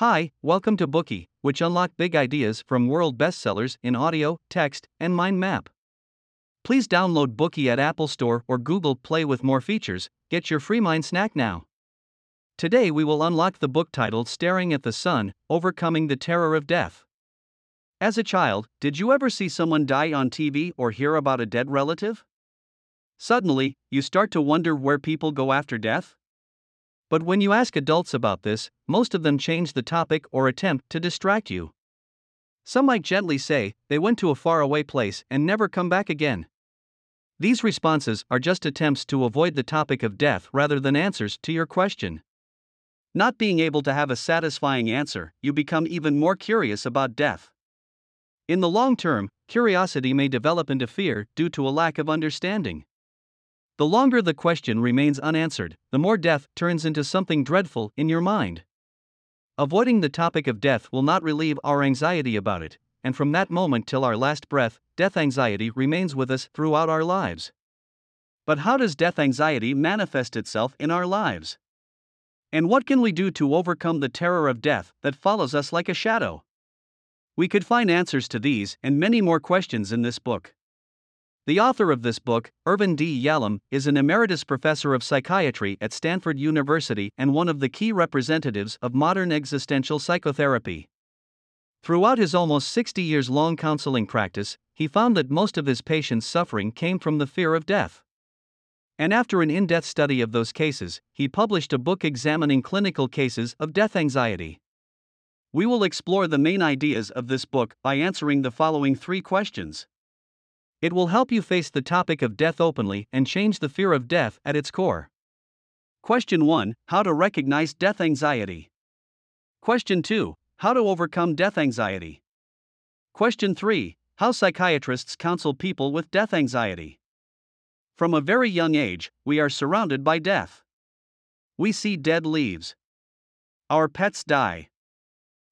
Hi, welcome to Bookey, which unlock big ideas from world bestsellers in audio, text, and mind map. Please download Bookey at Apple Store or Google Play with more features. Get your free mind snack now. Today we will unlock the book titled Staring at the Sun Overcoming the Terror of Death. As a child, did you ever see someone die on TV or hear about a dead relative? Suddenly, you start to wonder where people go after death? But when you ask adults about this, most of them change the topic or attempt to distract you. Some might gently say, they went to a faraway place and never come back again. These responses are just attempts to avoid the topic of death rather than answers to your question. Not being able to have a satisfying answer, you become even more curious about death. In the long term, curiosity may develop into fear due to a lack of understanding. The longer the question remains unanswered, the more death turns into something dreadful in your mind. Avoiding the topic of death will not relieve our anxiety about it, and from that moment till our last breath, death anxiety remains with us throughout our lives. But how does death anxiety manifest itself in our lives? And what can we do to overcome the terror of death that follows us like a shadow? We could find answers to these and many more questions in this book. The author of this book, Irvin D. Yalom, is an emeritus professor of psychiatry at Stanford University and one of the key representatives of modern existential psychotherapy. Throughout his almost 60 years long counseling practice, he found that most of his patients' suffering came from the fear of death. And after an in depth study of those cases, he published a book examining clinical cases of death anxiety. We will explore the main ideas of this book by answering the following three questions. It will help you face the topic of death openly and change the fear of death at its core. Question 1 How to recognize death anxiety. Question 2 How to overcome death anxiety. Question 3 How psychiatrists counsel people with death anxiety. From a very young age, we are surrounded by death. We see dead leaves. Our pets die.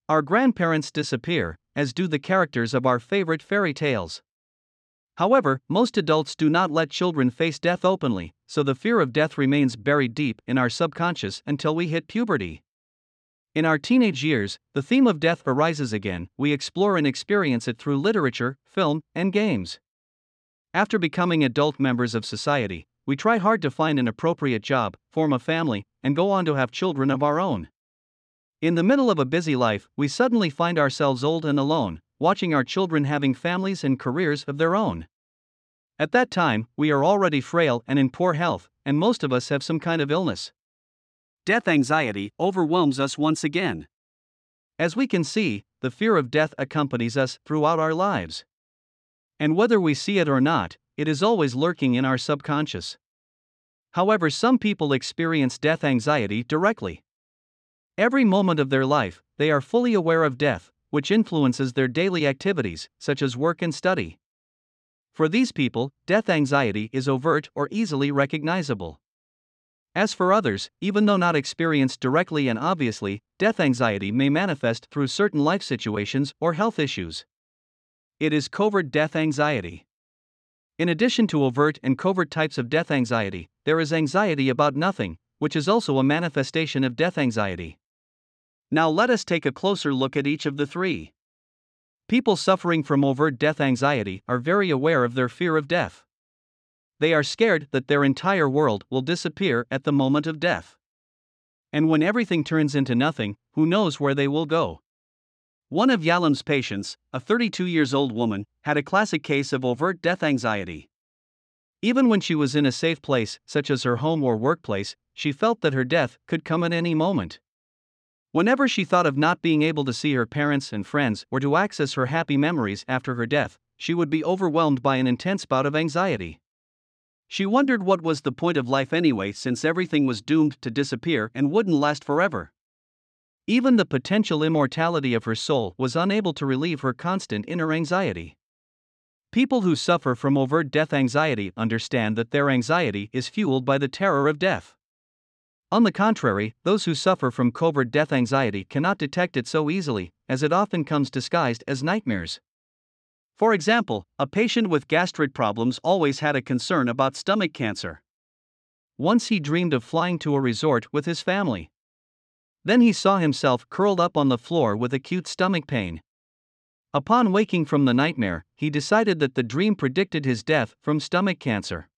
Our grandparents disappear, as do the characters of our favorite fairy tales. However, most adults do not let children face death openly, so the fear of death remains buried deep in our subconscious until we hit puberty. In our teenage years, the theme of death arises again, we explore and experience it through literature, film, and games. After becoming adult members of society, we try hard to find an appropriate job, form a family, and go on to have children of our own. In the middle of a busy life, we suddenly find ourselves old and alone, watching our children having families and careers of their own. At that time, we are already frail and in poor health, and most of us have some kind of illness. Death anxiety overwhelms us once again. As we can see, the fear of death accompanies us throughout our lives. And whether we see it or not, it is always lurking in our subconscious. However, some people experience death anxiety directly. Every moment of their life, they are fully aware of death, which influences their daily activities, such as work and study. For these people, death anxiety is overt or easily recognizable. As for others, even though not experienced directly and obviously, death anxiety may manifest through certain life situations or health issues. It is covert death anxiety. In addition to overt and covert types of death anxiety, there is anxiety about nothing, which is also a manifestation of death anxiety. Now let us take a closer look at each of the three. People suffering from overt death anxiety are very aware of their fear of death. They are scared that their entire world will disappear at the moment of death. And when everything turns into nothing, who knows where they will go? One of Yalom's patients, a 32 years old woman, had a classic case of overt death anxiety. Even when she was in a safe place, such as her home or workplace, she felt that her death could come at any moment. Whenever she thought of not being able to see her parents and friends or to access her happy memories after her death, she would be overwhelmed by an intense bout of anxiety. She wondered what was the point of life anyway since everything was doomed to disappear and wouldn't last forever. Even the potential immortality of her soul was unable to relieve her constant inner anxiety. People who suffer from overt death anxiety understand that their anxiety is fueled by the terror of death. On the contrary, those who suffer from covert death anxiety cannot detect it so easily, as it often comes disguised as nightmares. For example, a patient with gastric problems always had a concern about stomach cancer. Once he dreamed of flying to a resort with his family. Then he saw himself curled up on the floor with acute stomach pain. Upon waking from the nightmare, he decided that the dream predicted his death from stomach cancer.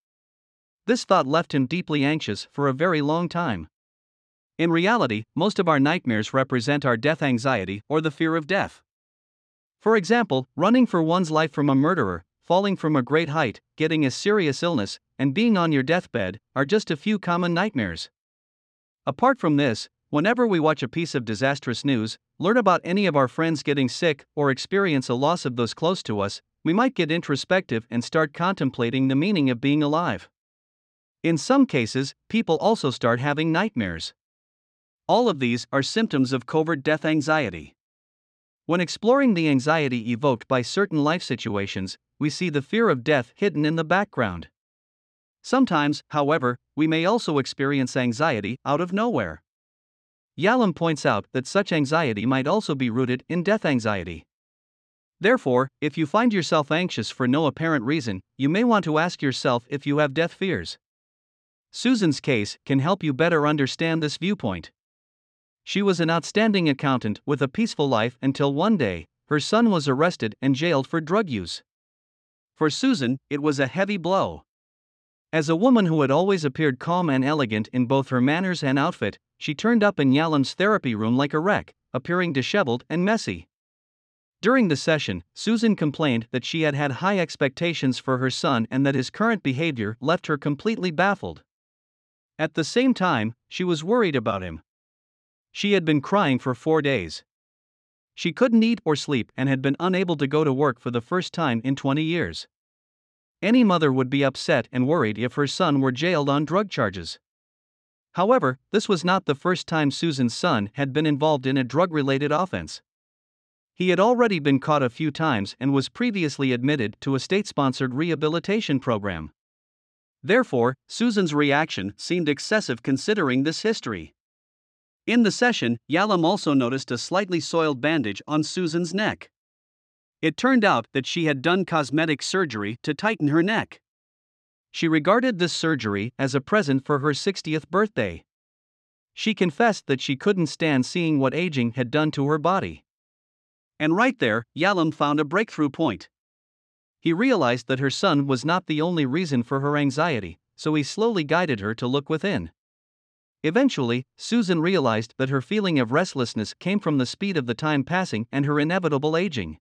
This thought left him deeply anxious for a very long time. In reality, most of our nightmares represent our death anxiety or the fear of death. For example, running for one's life from a murderer, falling from a great height, getting a serious illness, and being on your deathbed are just a few common nightmares. Apart from this, whenever we watch a piece of disastrous news, learn about any of our friends getting sick, or experience a loss of those close to us, we might get introspective and start contemplating the meaning of being alive. In some cases, people also start having nightmares. All of these are symptoms of covert death anxiety. When exploring the anxiety evoked by certain life situations, we see the fear of death hidden in the background. Sometimes, however, we may also experience anxiety out of nowhere. Yalom points out that such anxiety might also be rooted in death anxiety. Therefore, if you find yourself anxious for no apparent reason, you may want to ask yourself if you have death fears. Susan's case can help you better understand this viewpoint. She was an outstanding accountant with a peaceful life until one day, her son was arrested and jailed for drug use. For Susan, it was a heavy blow. As a woman who had always appeared calm and elegant in both her manners and outfit, she turned up in Yalom's therapy room like a wreck, appearing disheveled and messy. During the session, Susan complained that she had had high expectations for her son and that his current behavior left her completely baffled. At the same time, she was worried about him. She had been crying for four days. She couldn't eat or sleep and had been unable to go to work for the first time in 20 years. Any mother would be upset and worried if her son were jailed on drug charges. However, this was not the first time Susan's son had been involved in a drug related offense. He had already been caught a few times and was previously admitted to a state sponsored rehabilitation program. Therefore, Susan's reaction seemed excessive considering this history. In the session, Yalom also noticed a slightly soiled bandage on Susan's neck. It turned out that she had done cosmetic surgery to tighten her neck. She regarded this surgery as a present for her 60th birthday. She confessed that she couldn't stand seeing what aging had done to her body. And right there, Yalom found a breakthrough point. He realized that her son was not the only reason for her anxiety, so he slowly guided her to look within. Eventually, Susan realized that her feeling of restlessness came from the speed of the time passing and her inevitable aging.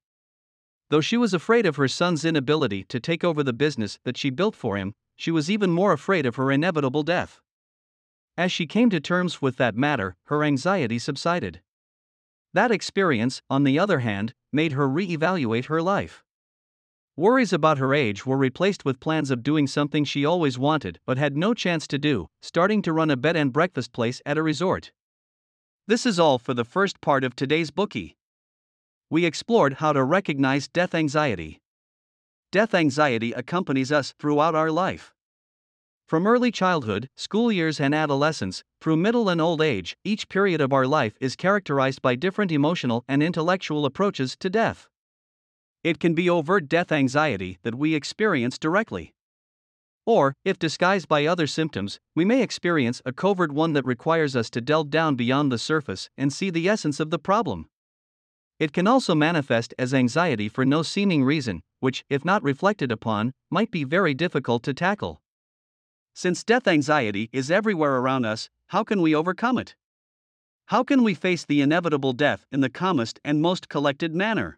Though she was afraid of her son's inability to take over the business that she built for him, she was even more afraid of her inevitable death. As she came to terms with that matter, her anxiety subsided. That experience, on the other hand, made her re evaluate her life. Worries about her age were replaced with plans of doing something she always wanted but had no chance to do, starting to run a bed and breakfast place at a resort. This is all for the first part of today's Bookey. We explored how to recognize death anxiety. Death anxiety accompanies us throughout our life. From early childhood, school years, and adolescence, through middle and old age, each period of our life is characterized by different emotional and intellectual approaches to death. It can be overt death anxiety that we experience directly. Or, if disguised by other symptoms, we may experience a covert one that requires us to delve down beyond the surface and see the essence of the problem. It can also manifest as anxiety for no seeming reason, which, if not reflected upon, might be very difficult to tackle. Since death anxiety is everywhere around us, how can we overcome it? How can we face the inevitable death in the calmest and most collected manner?